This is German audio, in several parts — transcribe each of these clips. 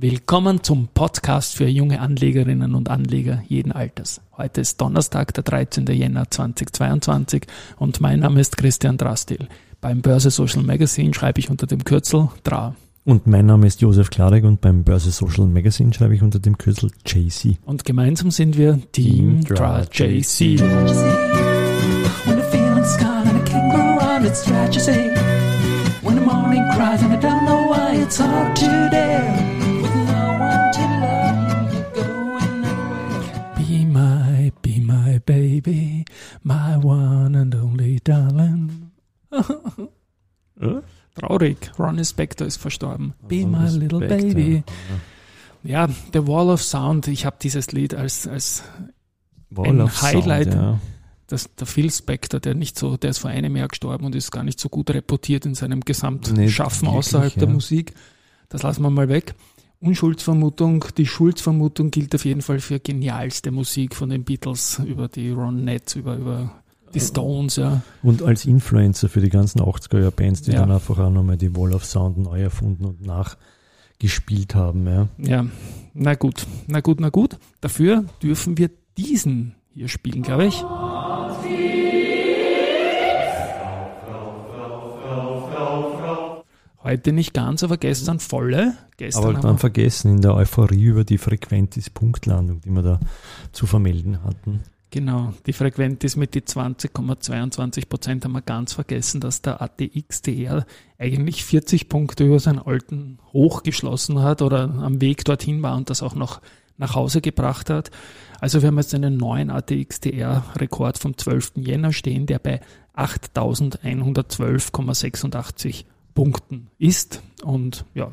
Willkommen zum Podcast für junge Anlegerinnen und Anleger jeden Alters. Heute ist Donnerstag, der 13. Jänner 2022 und mein Name ist Christian Drastil. Beim Börse Social Magazine schreibe ich unter dem Kürzel DRA. Und mein Name ist Josef Klarek und beim Börse Social Magazine schreibe ich unter dem Kürzel JC. Und gemeinsam sind wir Team DRA JC. When Traurig. Ronnie Spector ist verstorben. Be Ron my little Spector. baby. Ja, The Wall of Sound. Ich habe dieses Lied als, als Wall Ein of Sound, Highlight. ja. das, der Phil Spector, der nicht so, der ist vor einem Jahr gestorben und ist gar nicht so gut reportiert in seinem Gesamtschaffen wirklich, außerhalb der ja. Musik. Das lassen wir mal weg. Unschuldsvermutung, die Schuldsvermutung gilt auf jeden Fall für genialste Musik von den Beatles über die Ronettes, über, über die Stones, ja. Und als Influencer für die ganzen 80er-Jahr-Bands, die Ja. dann einfach auch nochmal die Wall of Sound neu erfunden und nachgespielt haben. Ja. Ja, na gut, na gut, na gut. Dafür dürfen wir diesen hier spielen, glaube ich. Heute nicht ganz, aber gestern volle. Gestern Aber dann vergessen in der Euphorie über die Frequentis-Punktlandung, die wir da zu vermelden hatten. Genau, die Frequenz mit die 20,22 Prozent haben wir ganz vergessen, dass der ATX-DR eigentlich 40 Punkte über seinen alten Hoch geschlossen hat oder am Weg dorthin war und das auch noch nach Hause gebracht hat. Also wir haben jetzt einen neuen ATX-DR-Rekord vom 12. Jänner stehen, der bei 8.112,86 Punkten ist. Und ja,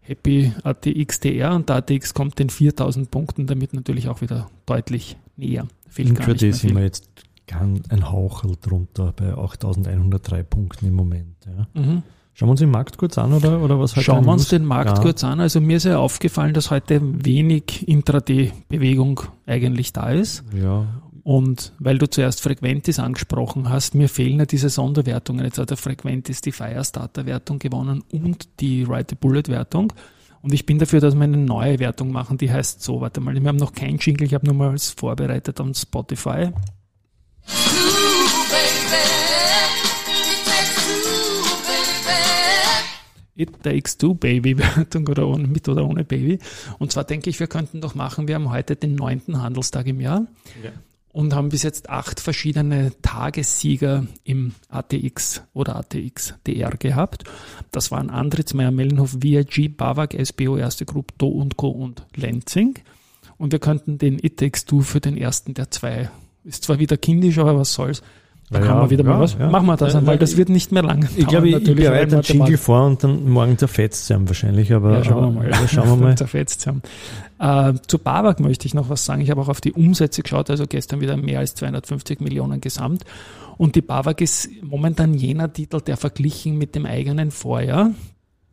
Happy ATX-DR und der ATX kommt den 4.000 Punkten damit natürlich auch wieder deutlich näher. Intraday sind wir jetzt ganz ein Hauchel drunter bei 8103 Punkten im Moment. Ja. Mhm. Schauen wir uns den Markt kurz an oder, oder was heute Schauen wir uns den Markt Ja. kurz an. Also mir ist ja aufgefallen, dass heute wenig Intraday-Bewegung eigentlich da ist. Ja, Und weil du zuerst Frequentis angesprochen hast, mir fehlen ja diese Sonderwertungen. Jetzt hat der Frequentis die Firestarter-Wertung gewonnen und die Ride the Bullet-Wertung. Und ich bin dafür, dass wir eine neue Wertung machen, die heißt so, warte mal, wir haben noch keinen Jingle, ich habe nur mal was vorbereitet on Spotify. It Takes Two Baby Wertung oder ohne, mit oder ohne Baby. Und zwar denke ich, wir könnten doch machen, wir haben heute den neunten Handelstag im Jahr Ja. Und haben bis jetzt acht verschiedene Tagessieger im ATX oder ATX DR gehabt. Das waren Andritz, Mellenhof, VIG, Bavak, SBO, Erste Group, Do und Co. und Lenzing. Und wir könnten den It Takes Two für den ersten der zwei. Ist zwar wieder kindisch, aber was soll's. Da Ja, kann man wieder ja, mal was. ja. Machen wir das an, weil ja, das wird nicht mehr lang. Ich glaube, ich, bereite einen Jingle vor und dann morgen zerfetzt sie haben wahrscheinlich, aber, ja, schauen wir aber mal. ja, schauen wir mal. Zerfetzt haben. Äh, zu Babak möchte ich noch was sagen. Ich habe auch auf die Umsätze geschaut, also gestern wieder mehr als 250 Millionen gesamt. Und die Babak ist momentan jener Titel, der verglichen mit dem eigenen Vorjahr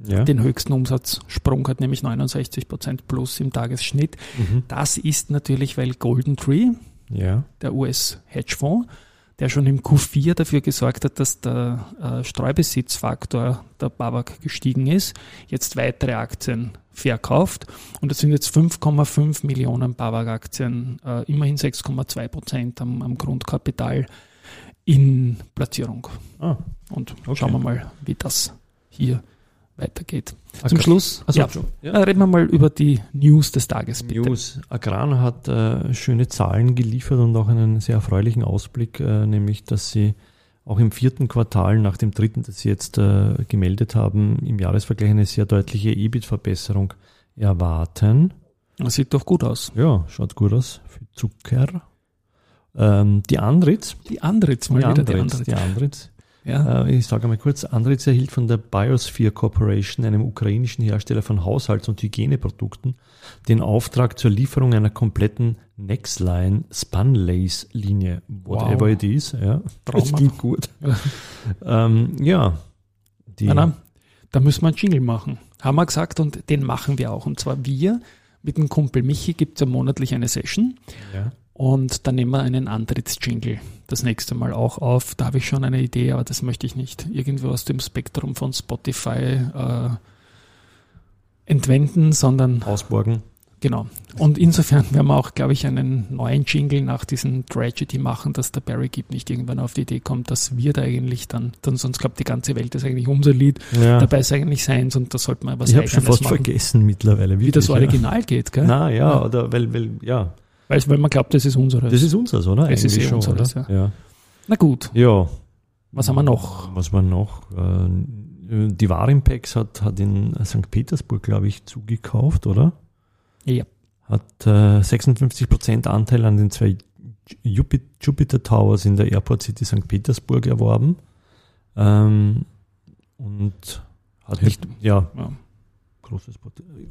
Ja. den höchsten Umsatzsprung hat, nämlich 69 Prozent plus im Tagesschnitt. Mhm. Das ist natürlich, weil Golden Tree, ja. der US-Hedgefonds, der schon im Q4 dafür gesorgt hat, dass der äh, Streubesitzfaktor der Babak gestiegen ist, jetzt weitere Aktien verkauft. Und es sind jetzt 5,5 Millionen Babak-Aktien, äh, immerhin 6,2 Prozent am, am Grundkapital in Platzierung. Ah, Und Okay. schauen wir mal, wie das hier weitergeht. Okay. Zum Schluss Also, ja, ja. äh, reden wir mal über die News des Tages, bitte. News. Agrana hat äh, schöne Zahlen geliefert und auch einen sehr erfreulichen Ausblick, äh, nämlich, dass sie auch im vierten Quartal nach dem dritten, das sie jetzt äh, gemeldet haben, im Jahresvergleich eine sehr deutliche EBIT-Verbesserung erwarten. Das sieht doch gut aus. Ja, schaut gut aus für Zucker. Ähm, die Andritz, Die Andritz, mal die wieder die Andritz, Andritz. die Andritz Ja. Äh, Ich sage einmal kurz, Andritz erhielt von der Biosphere Corporation, einem ukrainischen Hersteller von Haushalts- und Hygieneprodukten, den Auftrag zur Lieferung einer kompletten Nextline Spunlace-Linie, whatever Wow. it is. Ja, das klingt gut. ähm, ja, die, Na, na, da müssen wir einen Jingle machen. Haben wir gesagt und den machen wir auch. Und zwar wir mit dem Kumpel Michi gibt es ja monatlich eine Session ja. Und dann nehmen wir einen Antrittsjingle das nächste Mal auch auf. Da habe ich schon eine Idee, aber das möchte ich nicht irgendwo aus dem Spektrum von Spotify äh, entwenden, sondern Ausborgen. Genau. Und insofern werden wir auch, glaube ich, einen neuen Jingle nach diesem Tragedy machen, dass der Barry Gibb nicht irgendwann auf die Idee kommt, dass wir da eigentlich dann, dann sonst glaubt die ganze Welt ist eigentlich unser Lied, Ja. dabei ist eigentlich seins und da sollte man was ich habe schon fast machen, vergessen mittlerweile, wie das wirklich, Original geht, Ja. gell? Na ja, Ja. oder weil, weil, ja, Weil, weil man glaubt, das ist unseres. das ist unseres, oder? Es ist Eigentlich eh schon, unseres, oder? Ja. Na gut, ja. was haben wir noch? Was war noch? Äh, Die Warimpex hat, hat in St. Petersburg, glaube ich, zugekauft, oder? Ja. Hat äh, 56% Anteil an den zwei Jupi- Jupiter Towers in der Airport City St. Petersburg erworben. Ähm, und hat mit, ja, Ja.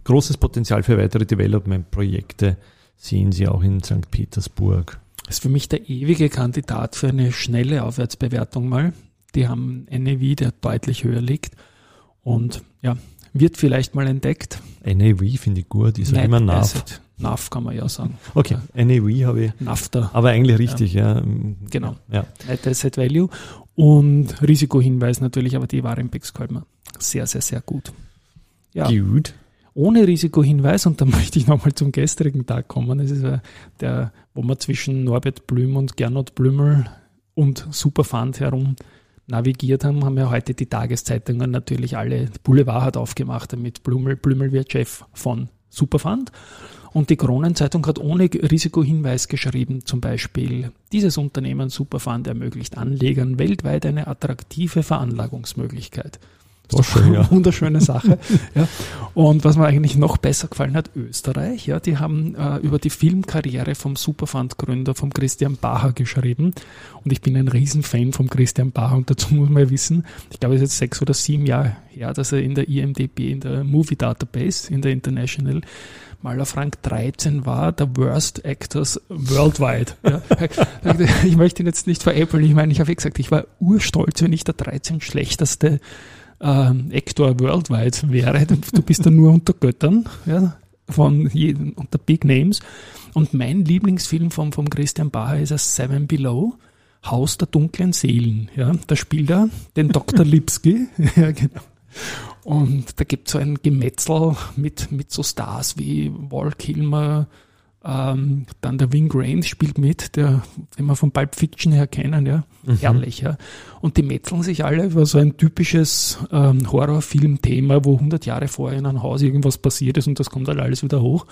großes Potenzial für weitere Development-Projekte sehen sie auch in St. Petersburg. Das ist für mich der ewige Kandidat für eine schnelle Aufwärtsbewertung mal. Die haben NAV, der deutlich höher liegt und ja, wird vielleicht mal entdeckt. NAV finde ich gut, ist ja Net immer NAV. NAV kann man ja sagen. Okay, NAV habe ich, NAFTA, aber eigentlich richtig, ja. Genau. Ja. Net Asset Value und Risikohinweis natürlich, aber die Warenpex gefällt mir sehr, sehr, sehr gut. Ja, Gut. Ohne Risikohinweis und da möchte ich nochmal zum gestrigen Tag kommen. Das ist der, wo man zwischen Norbert Blüm und Gernot Blümel und Superfund herum navigiert haben, haben ja heute die Tageszeitungen natürlich alle, Boulevard hat aufgemacht, damit Blümel, Blümel wird Chef von Superfund. Und die Kronenzeitung hat ohne Risikohinweis geschrieben, zum Beispiel, dieses Unternehmen Superfund ermöglicht Anlegern weltweit eine attraktive Veranlagungsmöglichkeit. Das ist schön, ja. Wunderschöne Sache. ja. Und was mir eigentlich noch besser gefallen hat, Österreich, ja, die haben äh, über die Filmkarriere vom Superfund-Gründer, vom Christian Bacher geschrieben. Und ich bin ein Riesenfan vom Christian Bacher und dazu muss man ja wissen, ich glaube, es ist jetzt sechs oder sieben Jahre her, dass er in der IMDB, in der Movie Database, in der International, mal auf Rang 13 war, der Worst Actors Worldwide. Ja. Ich möchte ihn jetzt nicht veräppeln. Ich meine, ich habe ja gesagt, ich war urstolz, wenn ich der 13 schlechteste ähm, Actor worldwide wäre. Du bist da nur unter Göttern, ja, von jedem, unter Big Names. Und mein Lieblingsfilm vom, vom Christian Bacher ist das Seven Below. Haus der dunklen Seelen. Ja, da spielt er den Dr. Lipski. ja, genau. Und da gibt es so ein Gemetzel mit, mit so Stars wie Wall Kilmer, ähm, dann der Wing Rames spielt mit, der, den wir von Pulp Fiction her kennen, ja. Mhm. Herrlich, ja. Und die metzeln sich alle über so ein typisches ähm, Horrorfilm-Thema, wo 100 Jahre vorher in einem Haus irgendwas passiert ist und das kommt halt alles wieder hoch.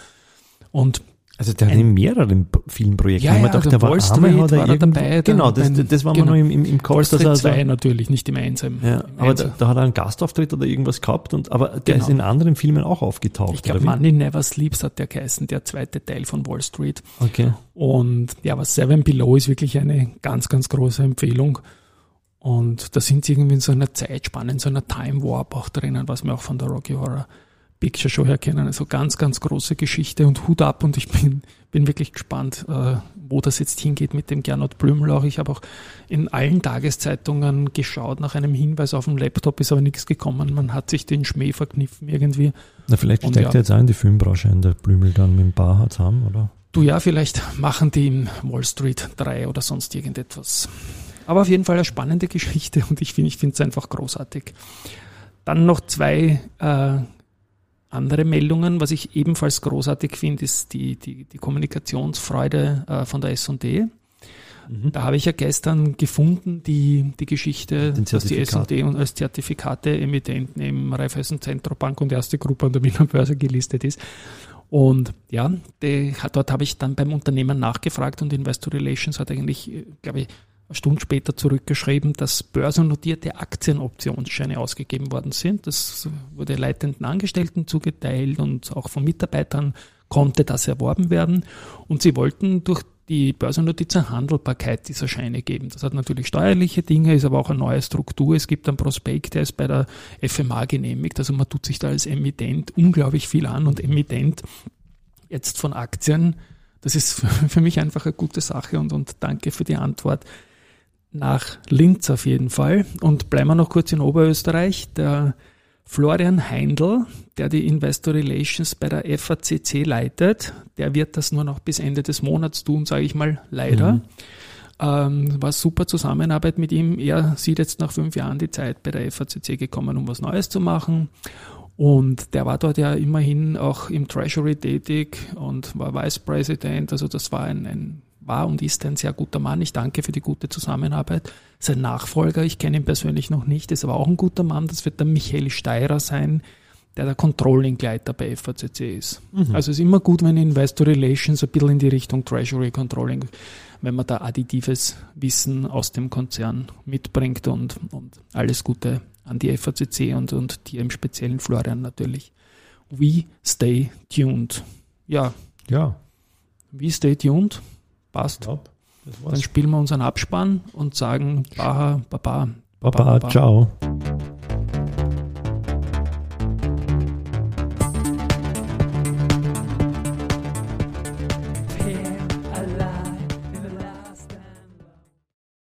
Und Also der hat in mehreren P- Filmprojekten. Ja, mir ja, gedacht, der der war Wall Street er war er dabei, Genau, das, das war mir genau. noch im, im, im Call. Dass er- 2 natürlich, nicht im Einsam. Ja, Im aber Einsam. da, da hat er einen Gastauftritt oder irgendwas gehabt, und, aber der Genau. ist in anderen Filmen auch aufgetaucht. Ich glaube? Money Never Sleeps hat der geheißen, der zweite Teil von Wall Street. Okay. Und ja, aber Seven Below ist wirklich eine ganz, ganz große Empfehlung. Und da sind sie irgendwie in so einer Zeitspanne, in so einer Time Warp auch drinnen, was wir auch von der Rocky Horror Picture Show her kennen. Also ganz, ganz große Geschichte und Hut ab. Und ich bin, bin wirklich gespannt, äh, wo das jetzt hingeht mit dem Gernot Blümel auch. Ich habe auch in allen Tageszeitungen geschaut nach einem Hinweis auf dem Laptop, ist aber nichts gekommen. Man hat sich den Schmäh verkniffen irgendwie. Na, vielleicht steigt ja. er jetzt auch in die Filmbranche ein, der Blümel dann mit dem Bar zusammen, oder? Du ja, vielleicht machen die in Wall Street 3 oder sonst irgendetwas. Aber auf jeden Fall eine spannende Geschichte und ich finde ich finde es einfach großartig. Dann noch zwei äh, andere Meldungen. Was ich ebenfalls großartig finde, ist die, die, die Kommunikationsfreude äh, von der S&D. Da habe ich ja gestern gefunden, die, die Geschichte, dass die. S&D und als Zertifikate Emittenten im Raiffeisen Zentrobank und erste Gruppe an der Wiener Börse gelistet ist. Und ja, die, dort habe ich dann beim Unternehmen nachgefragt und Investor Relations hat eigentlich, äh, glaube ich, eine Stunde später zurückgeschrieben, dass börsennotierte Aktienoptionsscheine ausgegeben worden sind. Das wurde leitenden Angestellten zugeteilt und auch von Mitarbeitern konnte das erworben werden. Und sie wollten durch die Börsennotiz eine Handelbarkeit dieser Scheine geben. Das hat natürlich steuerliche Dinge, ist aber auch eine neue Struktur. Es gibt einen Prospekt, der ist bei der FMA genehmigt. Also man tut sich da als Emittent unglaublich viel an und Emittent jetzt von Aktien, das ist für mich einfach eine gute Sache und, und danke für die Antwort nach Linz auf jeden Fall. Und bleiben wir noch kurz in Oberösterreich. Der Florian Heindl, der die Investor Relations bei der FACC leitet, der wird das nur noch bis Ende des Monats tun, sage ich mal, leider. Mhm. Ähm, war super Zusammenarbeit mit ihm. Er sieht jetzt nach fünf Jahren die Zeit bei der FACC gekommen, um was Neues zu machen. Und der war dort ja immerhin auch im Treasury tätig und war Vice President. Also das war ein, ein war und ist ein sehr guter Mann. Ich danke für die gute Zusammenarbeit. Sein Nachfolger, ich kenne ihn persönlich noch nicht, ist aber auch ein guter Mann. Das wird der Michael Steirer sein, der der Controlling-Leiter bei FACC ist. Mhm. Also es ist immer gut, wenn Investor Relations ein bisschen in die Richtung Treasury Controlling, wenn man da additives Wissen aus dem Konzern mitbringt und, und alles Gute an die FACC und, und dir im speziellen Florian natürlich. We stay tuned. Ja. Ja. We stay tuned. Passt. Glaub, Dann spielen wir unseren Abspann und sagen Baha, Baba. Baba, Baba. ciao.